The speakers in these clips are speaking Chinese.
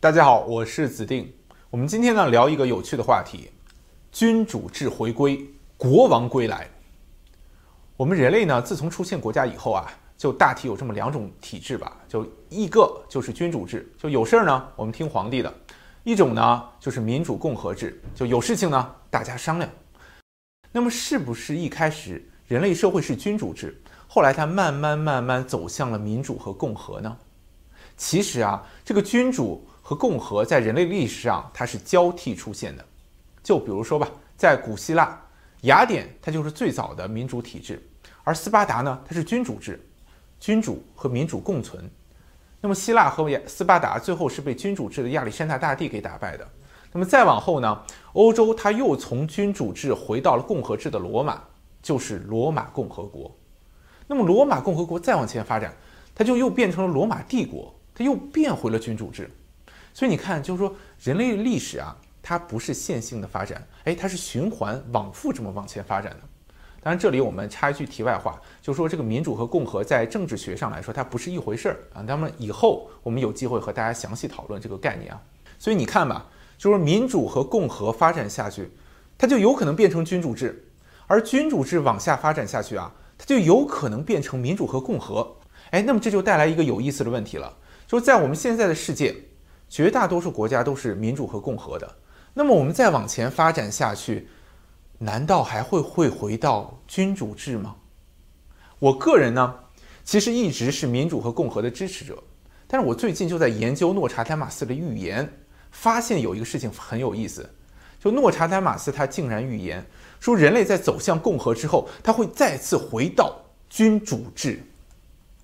大家好，我是子定。我们今天呢聊一个有趣的话题：君主制回归，国王归来。我们人类呢，自从出现国家以后啊，就大体有这么两种体制吧，就一个就是君主制，就有事儿呢我们听皇帝的；一种呢就是民主共和制，就有事情呢大家商量。那么是不是一开始人类社会是君主制，后来它慢慢慢慢走向了民主和共和呢？其实啊，这个君主和共和在人类历史上它是交替出现的。就比如说吧，在古希腊，雅典它就是最早的民主体制，而斯巴达呢，它是君主制，君主和民主共存。那么希腊和斯巴达最后是被君主制的亚历山大大帝给打败的。那么再往后呢，欧洲它又从君主制回到了共和制的罗马，就是罗马共和国。那么罗马共和国再往前发展，它就又变成了罗马帝国。它又变回了君主制，所以你看，就是说人类历史啊，它不是线性的发展，哎，它是循环往复这么往前发展的。当然，这里我们插一句题外话，就是说这个民主和共和在政治学上来说，它不是一回事儿啊。那么以后我们有机会和大家详细讨论这个概念啊。所以你看吧，就是民主和共和发展下去，它就有可能变成君主制；而君主制往下发展下去啊，它就有可能变成民主和共和。哎，那么这就带来一个有意思的问题了。就是在我们现在的世界，绝大多数国家都是民主和共和的。那么我们再往前发展下去，难道还会会回到君主制吗？我个人呢，其实一直是民主和共和的支持者。但是我最近就在研究诺查丹马斯的预言，发现有一个事情很有意思。就诺查丹马斯他竟然预言说，人类在走向共和之后，他会再次回到君主制。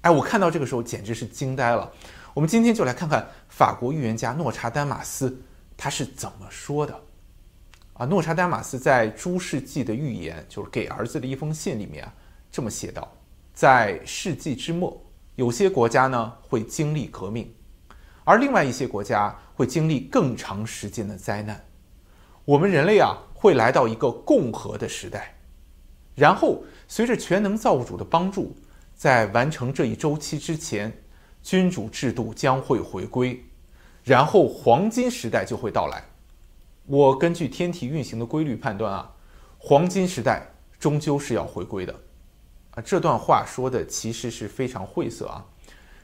哎，我看到这个时候简直是惊呆了。我们今天就来看看法国预言家诺查丹马斯他是怎么说的啊？诺查丹马斯在诸世纪的预言，就是给儿子的一封信里面啊，这么写道：在世纪之末，有些国家呢会经历革命，而另外一些国家会经历更长时间的灾难。我们人类啊会来到一个共和的时代，然后随着全能造物主的帮助，在完成这一周期之前。君主制度将会回归，然后黄金时代就会到来。我根据天体运行的规律判断啊，黄金时代终究是要回归的。啊，这段话说的其实是非常晦涩啊。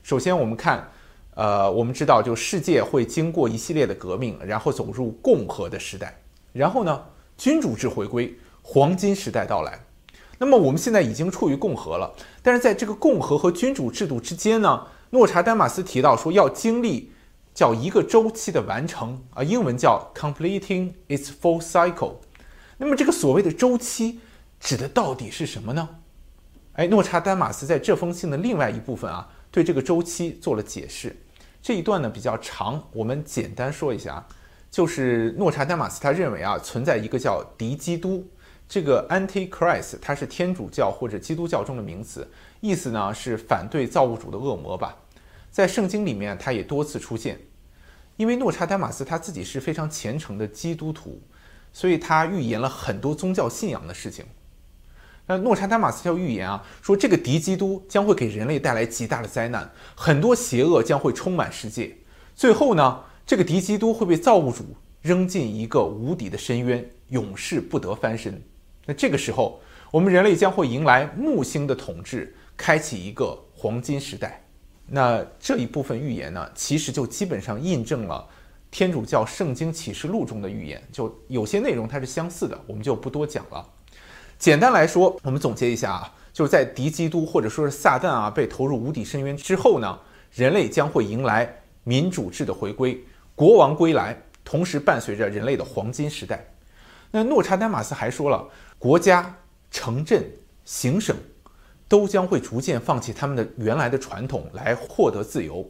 首先，我们看，呃，我们知道就世界会经过一系列的革命，然后走入共和的时代。然后呢，君主制回归，黄金时代到来。那么我们现在已经处于共和了，但是在这个共和和君主制度之间呢？诺查丹马斯提到说，要经历叫一个周期的完成啊，英文叫 completing its full cycle。那么这个所谓的周期指的到底是什么呢？哎，诺查丹马斯在这封信的另外一部分啊，对这个周期做了解释。这一段呢比较长，我们简单说一下啊，就是诺查丹马斯他认为啊，存在一个叫敌基督，这个 Antichrist，它是天主教或者基督教中的名词。意思呢是反对造物主的恶魔吧，在圣经里面他也多次出现，因为诺查丹马斯他自己是非常虔诚的基督徒，所以他预言了很多宗教信仰的事情。那诺查丹马斯要预言啊，说这个敌基督将会给人类带来极大的灾难，很多邪恶将会充满世界，最后呢，这个敌基督会被造物主扔进一个无底的深渊，永世不得翻身。那这个时候，我们人类将会迎来木星的统治。开启一个黄金时代，那这一部分预言呢，其实就基本上印证了天主教圣经启示录中的预言，就有些内容它是相似的，我们就不多讲了。简单来说，我们总结一下啊，就是在敌基督或者说是撒旦啊被投入无底深渊之后呢，人类将会迎来民主制的回归，国王归来，同时伴随着人类的黄金时代。那诺查丹马斯还说了，国家、城镇、行省。都将会逐渐放弃他们的原来的传统来获得自由，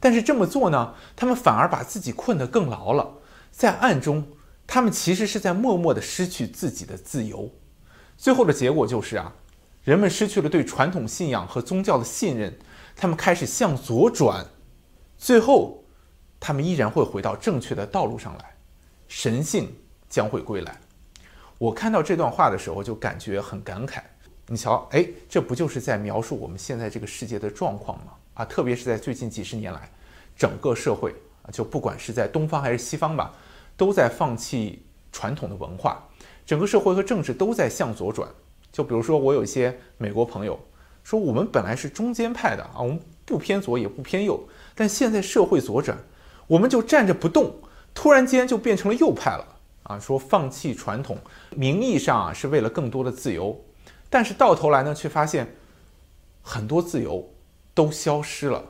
但是这么做呢，他们反而把自己困得更牢了。在暗中，他们其实是在默默地失去自己的自由。最后的结果就是啊，人们失去了对传统信仰和宗教的信任，他们开始向左转，最后，他们依然会回到正确的道路上来，神性将会归来。我看到这段话的时候就感觉很感慨。你瞧，哎，这不就是在描述我们现在这个世界的状况吗？啊，特别是在最近几十年来，整个社会啊就不管是在东方还是西方吧，都在放弃传统的文化，整个社会和政治都在向左转。就比如说，我有一些美国朋友说，我们本来是中间派的啊，我们不偏左也不偏右，但现在社会左转，我们就站着不动，突然间就变成了右派了啊。说放弃传统，名义上啊是为了更多的自由，但是到头来呢，却发现很多自由都消失了。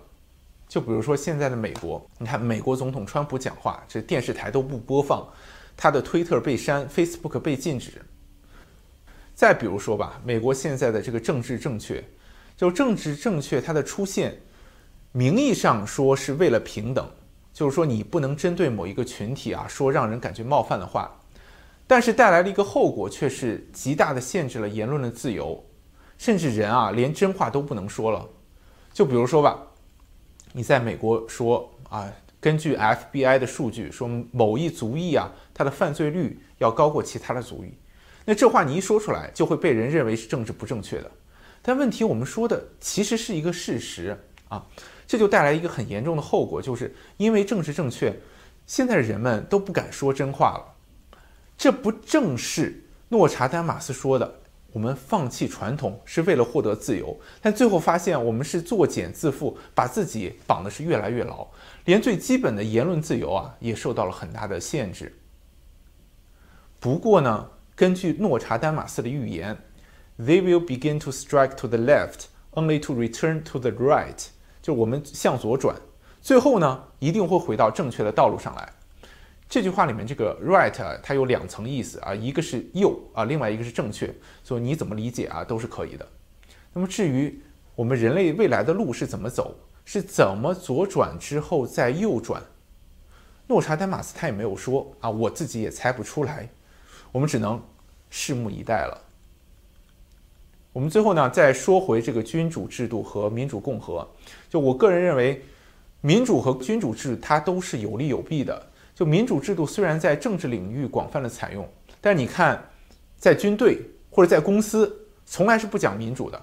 就比如说现在的美国，你看美国总统川普讲话，这电视台都不播放，他的推特被删，Facebook 被禁止。再比如说吧，美国现在的这个政治正确，就政治正确它的出现，名义上说是为了平等，就是说你不能针对某一个群体啊说让人感觉冒犯的话，但是带来的一个后果却是极大的限制了言论的自由，甚至人啊连真话都不能说了。就比如说吧。你在美国说啊，根据 FBI 的数据说某一族裔啊，他的犯罪率要高过其他的族裔，那这话你一说出来，就会被人认为是政治不正确的。但问题我们说的其实是一个事实啊，这就带来一个很严重的后果，就是因为政治正确，现在人们都不敢说真话了。这不正是诺查丹马斯说的？我们放弃传统是为了获得自由，但最后发现我们是作茧自缚，把自己绑的是越来越牢，连最基本的言论自由啊也受到了很大的限制。不过呢，根据诺查丹马斯的预言，They will begin to strike to the left, only to return to the right，就我们向左转，最后呢一定会回到正确的道路上来。这句话里面这个 right 它有两层意思啊，一个是右啊，另外一个是正确，所以你怎么理解啊都是可以的。那么至于我们人类未来的路是怎么走，是怎么左转之后再右转，诺查丹马斯他也没有说啊，我自己也猜不出来，我们只能拭目以待了。我们最后呢再说回这个君主制度和民主共和，就我个人认为，民主和君主制它都是有利有弊的。就民主制度虽然在政治领域广泛的采用，但是你看，在军队或者在公司，从来是不讲民主的。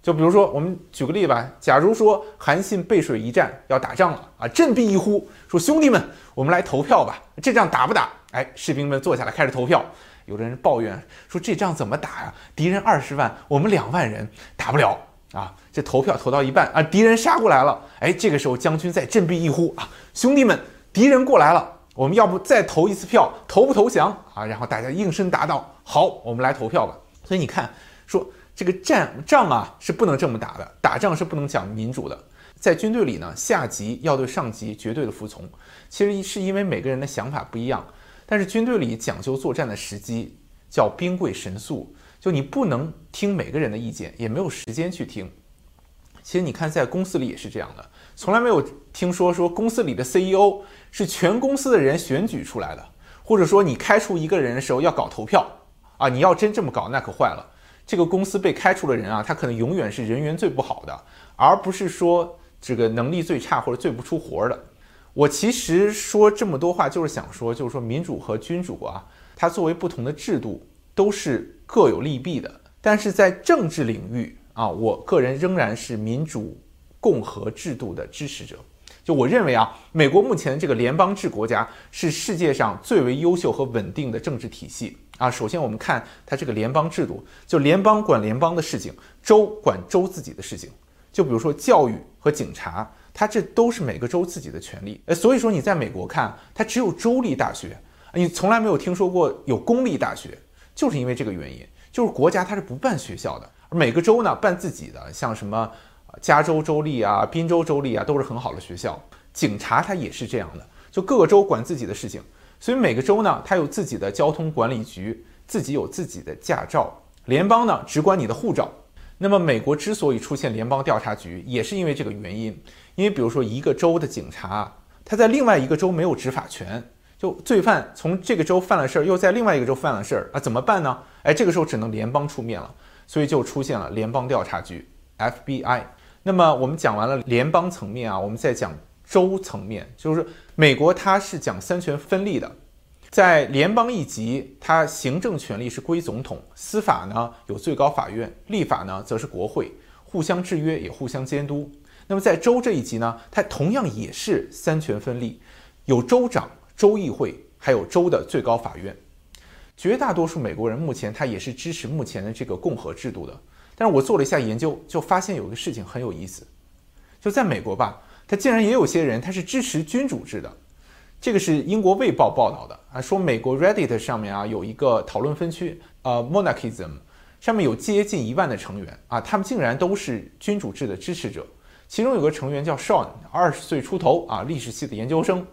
就比如说，我们举个例吧，假如说韩信背水一战要打仗了啊，振臂一呼说：“兄弟们，我们来投票吧，这仗打不打？”哎，士兵们坐下来开始投票。有的人抱怨说：“这仗怎么打呀？敌人二十万，我们两万人，打不了啊！”这投票投到一半啊，敌人杀过来了。哎，这个时候将军再振臂一呼啊，兄弟们。敌人过来了，我们要不再投一次票，投不投降啊？然后大家应声答道：“好，我们来投票吧。”所以你看，说这个战仗啊是不能这么打的，打仗是不能讲民主的。在军队里呢，下级要对上级绝对的服从，其实是因为每个人的想法不一样。但是军队里讲究作战的时机，叫兵贵神速，就你不能听每个人的意见，也没有时间去听。其实你看，在公司里也是这样的，从来没有听说说公司里的 CEO。是全公司的人选举出来的，或者说你开除一个人的时候要搞投票啊！你要真这么搞，那可坏了。这个公司被开除的人啊，他可能永远是人缘最不好的，而不是说这个能力最差或者最不出活的。我其实说这么多话，就是想说，就是说民主和君主啊，它作为不同的制度，都是各有利弊的。但是在政治领域啊，我个人仍然是民主共和制度的支持者。就我认为啊，美国目前这个联邦制国家是世界上最为优秀和稳定的政治体系啊。首先，我们看它这个联邦制度，就联邦管联邦的事情，州管州自己的事情。就比如说教育和警察，它这都是每个州自己的权利。呃，所以说你在美国看，它只有州立大学，你从来没有听说过有公立大学，就是因为这个原因，就是国家它是不办学校的，每个州呢办自己的，像什么。加州州立啊，宾州州立啊，都是很好的学校。警察他也是这样的，就各个州管自己的事情，所以每个州呢，它有自己的交通管理局，自己有自己的驾照。联邦呢，只管你的护照。那么美国之所以出现联邦调查局，也是因为这个原因。因为比如说一个州的警察，他在另外一个州没有执法权，就罪犯从这个州犯了事儿，又在另外一个州犯了事儿啊，怎么办呢？哎，这个时候只能联邦出面了，所以就出现了联邦调查局 FBI。那么我们讲完了联邦层面啊，我们再讲州层面，就是美国它是讲三权分立的，在联邦一级，它行政权力是归总统，司法呢有最高法院，立法呢则是国会，互相制约也互相监督。那么在州这一级呢，它同样也是三权分立，有州长、州议会，还有州的最高法院。绝大多数美国人目前他也是支持目前的这个共和制度的。但是我做了一下研究，就发现有个事情很有意思，就在美国吧，他竟然也有些人他是支持君主制的。这个是英国卫报报道的啊，说美国 Reddit 上面啊有一个讨论分区，呃，Monarchism，上面有接近一万的成员啊，他们竟然都是君主制的支持者。其中有个成员叫 Sean，二十岁出头啊，历史系的研究生，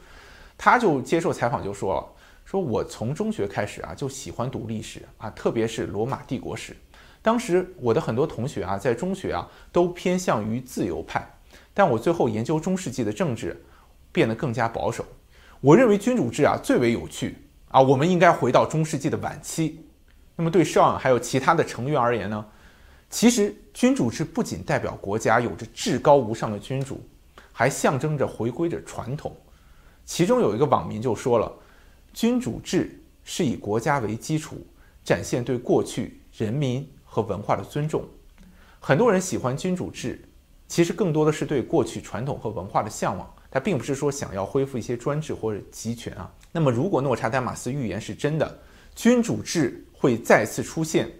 他就接受采访就说了，说我从中学开始啊就喜欢读历史啊，特别是罗马帝国史。当时我的很多同学啊在中学啊都偏向于自由派，但我最后研究中世纪的政治，变得更加保守。我认为君主制啊最为有趣啊，我们应该回到中世纪的晚期。那么对上还有其他的成员而言呢？其实君主制不仅代表国家有着至高无上的君主，还象征着回归着传统。其中有一个网民就说了：“君主制是以国家为基础，展现对过去人民和文化的尊重。”很多人喜欢君主制，其实更多的是对过去传统和文化的向往。他并不是说想要恢复一些专制或者集权啊。那么，如果诺查丹马斯预言是真的，君主制会再次出现，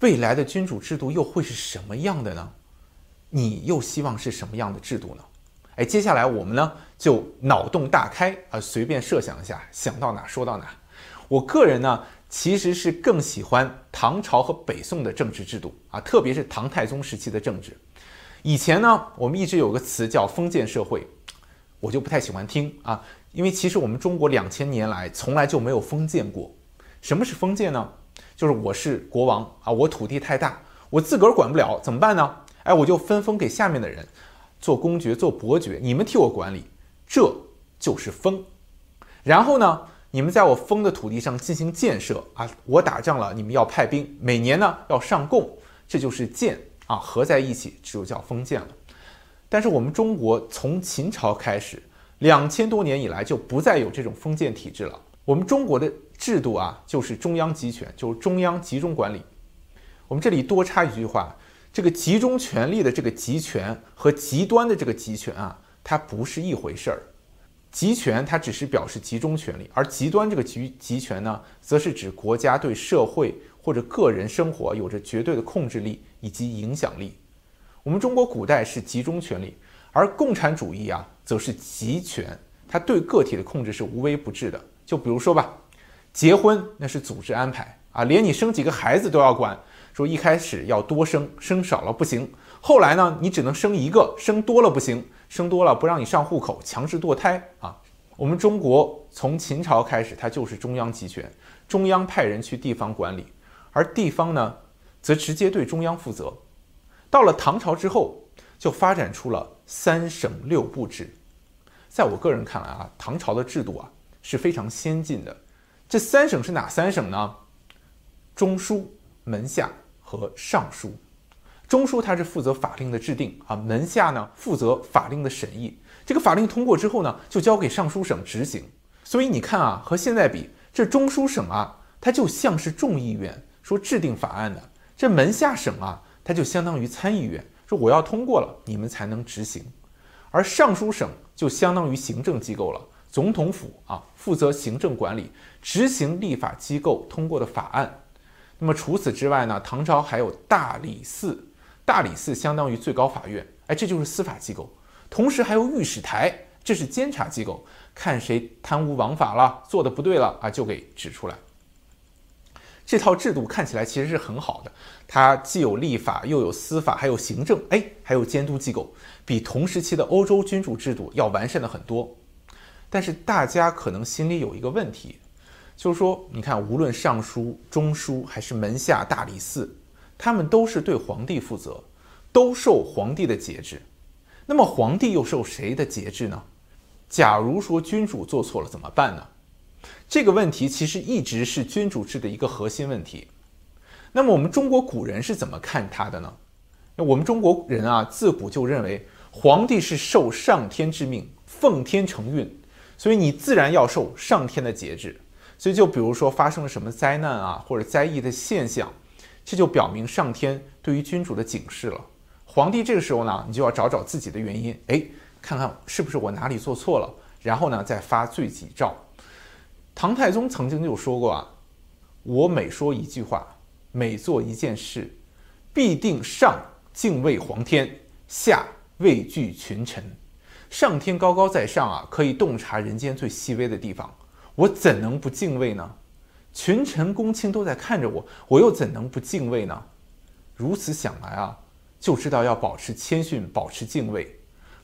未来的君主制度又会是什么样的呢？你又希望是什么样的制度呢？哎，接下来我们呢就脑洞大开啊，随便设想一下，想到哪说到哪。我个人呢其实是更喜欢唐朝和北宋的政治制度啊，特别是唐太宗时期的政治。以前呢，我们一直有个词叫封建社会。我就不太喜欢听啊，因为其实我们中国两千年来从来就没有封建过。什么是封建呢？就是我是国王啊，我土地太大，我自个儿管不了，怎么办呢？哎，我就分封给下面的人，做公爵、做伯爵，你们替我管理，这就是封。然后呢，你们在我封的土地上进行建设啊，我打仗了，你们要派兵，每年呢要上贡，这就是建啊，合在一起就叫封建了。但是我们中国从秦朝开始，两千多年以来就不再有这种封建体制了。我们中国的制度啊，就是中央集权，就是中央集中管理。我们这里多插一句话：这个集中权力的这个集权和极端的这个集权啊，它不是一回事儿。集权它只是表示集中权力，而极端这个集集权呢，则是指国家对社会或者个人生活有着绝对的控制力以及影响力。我们中国古代是集中权力，而共产主义啊，则是集权，它对个体的控制是无微不至的。就比如说吧，结婚那是组织安排啊，连你生几个孩子都要管，说一开始要多生，生少了不行，后来呢，你只能生一个，生多了不行，生多了不让你上户口，强制堕胎啊。我们中国从秦朝开始，它就是中央集权，中央派人去地方管理，而地方呢，则直接对中央负责。到了唐朝之后，就发展出了三省六部制。在我个人看来啊，唐朝的制度啊是非常先进的。这三省是哪三省呢？中书、门下和尚书。中书它是负责法令的制定啊，门下呢负责法令的审议。这个法令通过之后呢，就交给尚书省执行。所以你看啊，和现在比，这中书省啊，它就像是众议院，说制定法案的；这门下省啊。它就相当于参议院，说我要通过了，你们才能执行；而尚书省就相当于行政机构了，总统府啊负责行政管理，执行立法机构通过的法案。那么除此之外呢，唐朝还有大理寺，大理寺相当于最高法院，哎，这就是司法机构。同时还有御史台，这是监察机构，看谁贪污枉法了，做的不对了啊，就给指出来。这套制度看起来其实是很好的，它既有立法，又有司法，还有行政，哎，还有监督机构，比同时期的欧洲君主制度要完善的很多。但是大家可能心里有一个问题，就是说，你看，无论尚书、中书还是门下大理寺，他们都是对皇帝负责，都受皇帝的节制。那么皇帝又受谁的节制呢？假如说君主做错了怎么办呢？这个问题其实一直是君主制的一个核心问题。那么我们中国古人是怎么看他的呢？那我们中国人啊，自古就认为皇帝是受上天之命，奉天承运，所以你自然要受上天的节制。所以就比如说发生了什么灾难啊，或者灾异的现象，这就表明上天对于君主的警示了。皇帝这个时候呢，你就要找找自己的原因，哎，看看是不是我哪里做错了，然后呢再发罪己诏。唐太宗曾经就说过啊，我每说一句话，每做一件事，必定上敬畏皇天，下畏惧群臣。上天高高在上啊，可以洞察人间最细微的地方，我怎能不敬畏呢？群臣公卿都在看着我，我又怎能不敬畏呢？如此想来啊，就知道要保持谦逊，保持敬畏，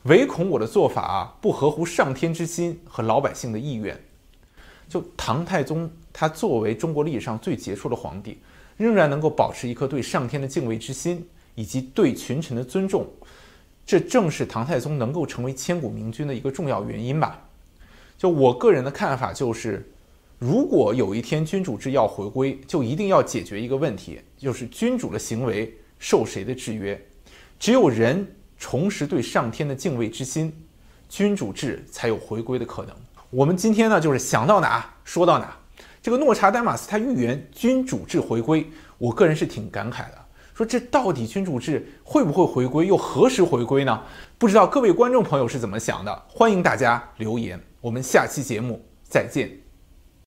唯恐我的做法啊不合乎上天之心和老百姓的意愿。就唐太宗，他作为中国历史上最杰出的皇帝，仍然能够保持一颗对上天的敬畏之心，以及对群臣的尊重。这正是唐太宗能够成为千古明君的一个重要原因吧。就我个人的看法，就是如果有一天君主制要回归，就一定要解决一个问题，就是君主的行为受谁的制约？只有人重拾对上天的敬畏之心，君主制才有回归的可能。我们今天呢，就是想到哪说到哪。这个诺查丹马斯他预言君主制回归，我个人是挺感慨的。说这到底君主制会不会回归，又何时回归呢？不知道各位观众朋友是怎么想的？欢迎大家留言。我们下期节目再见。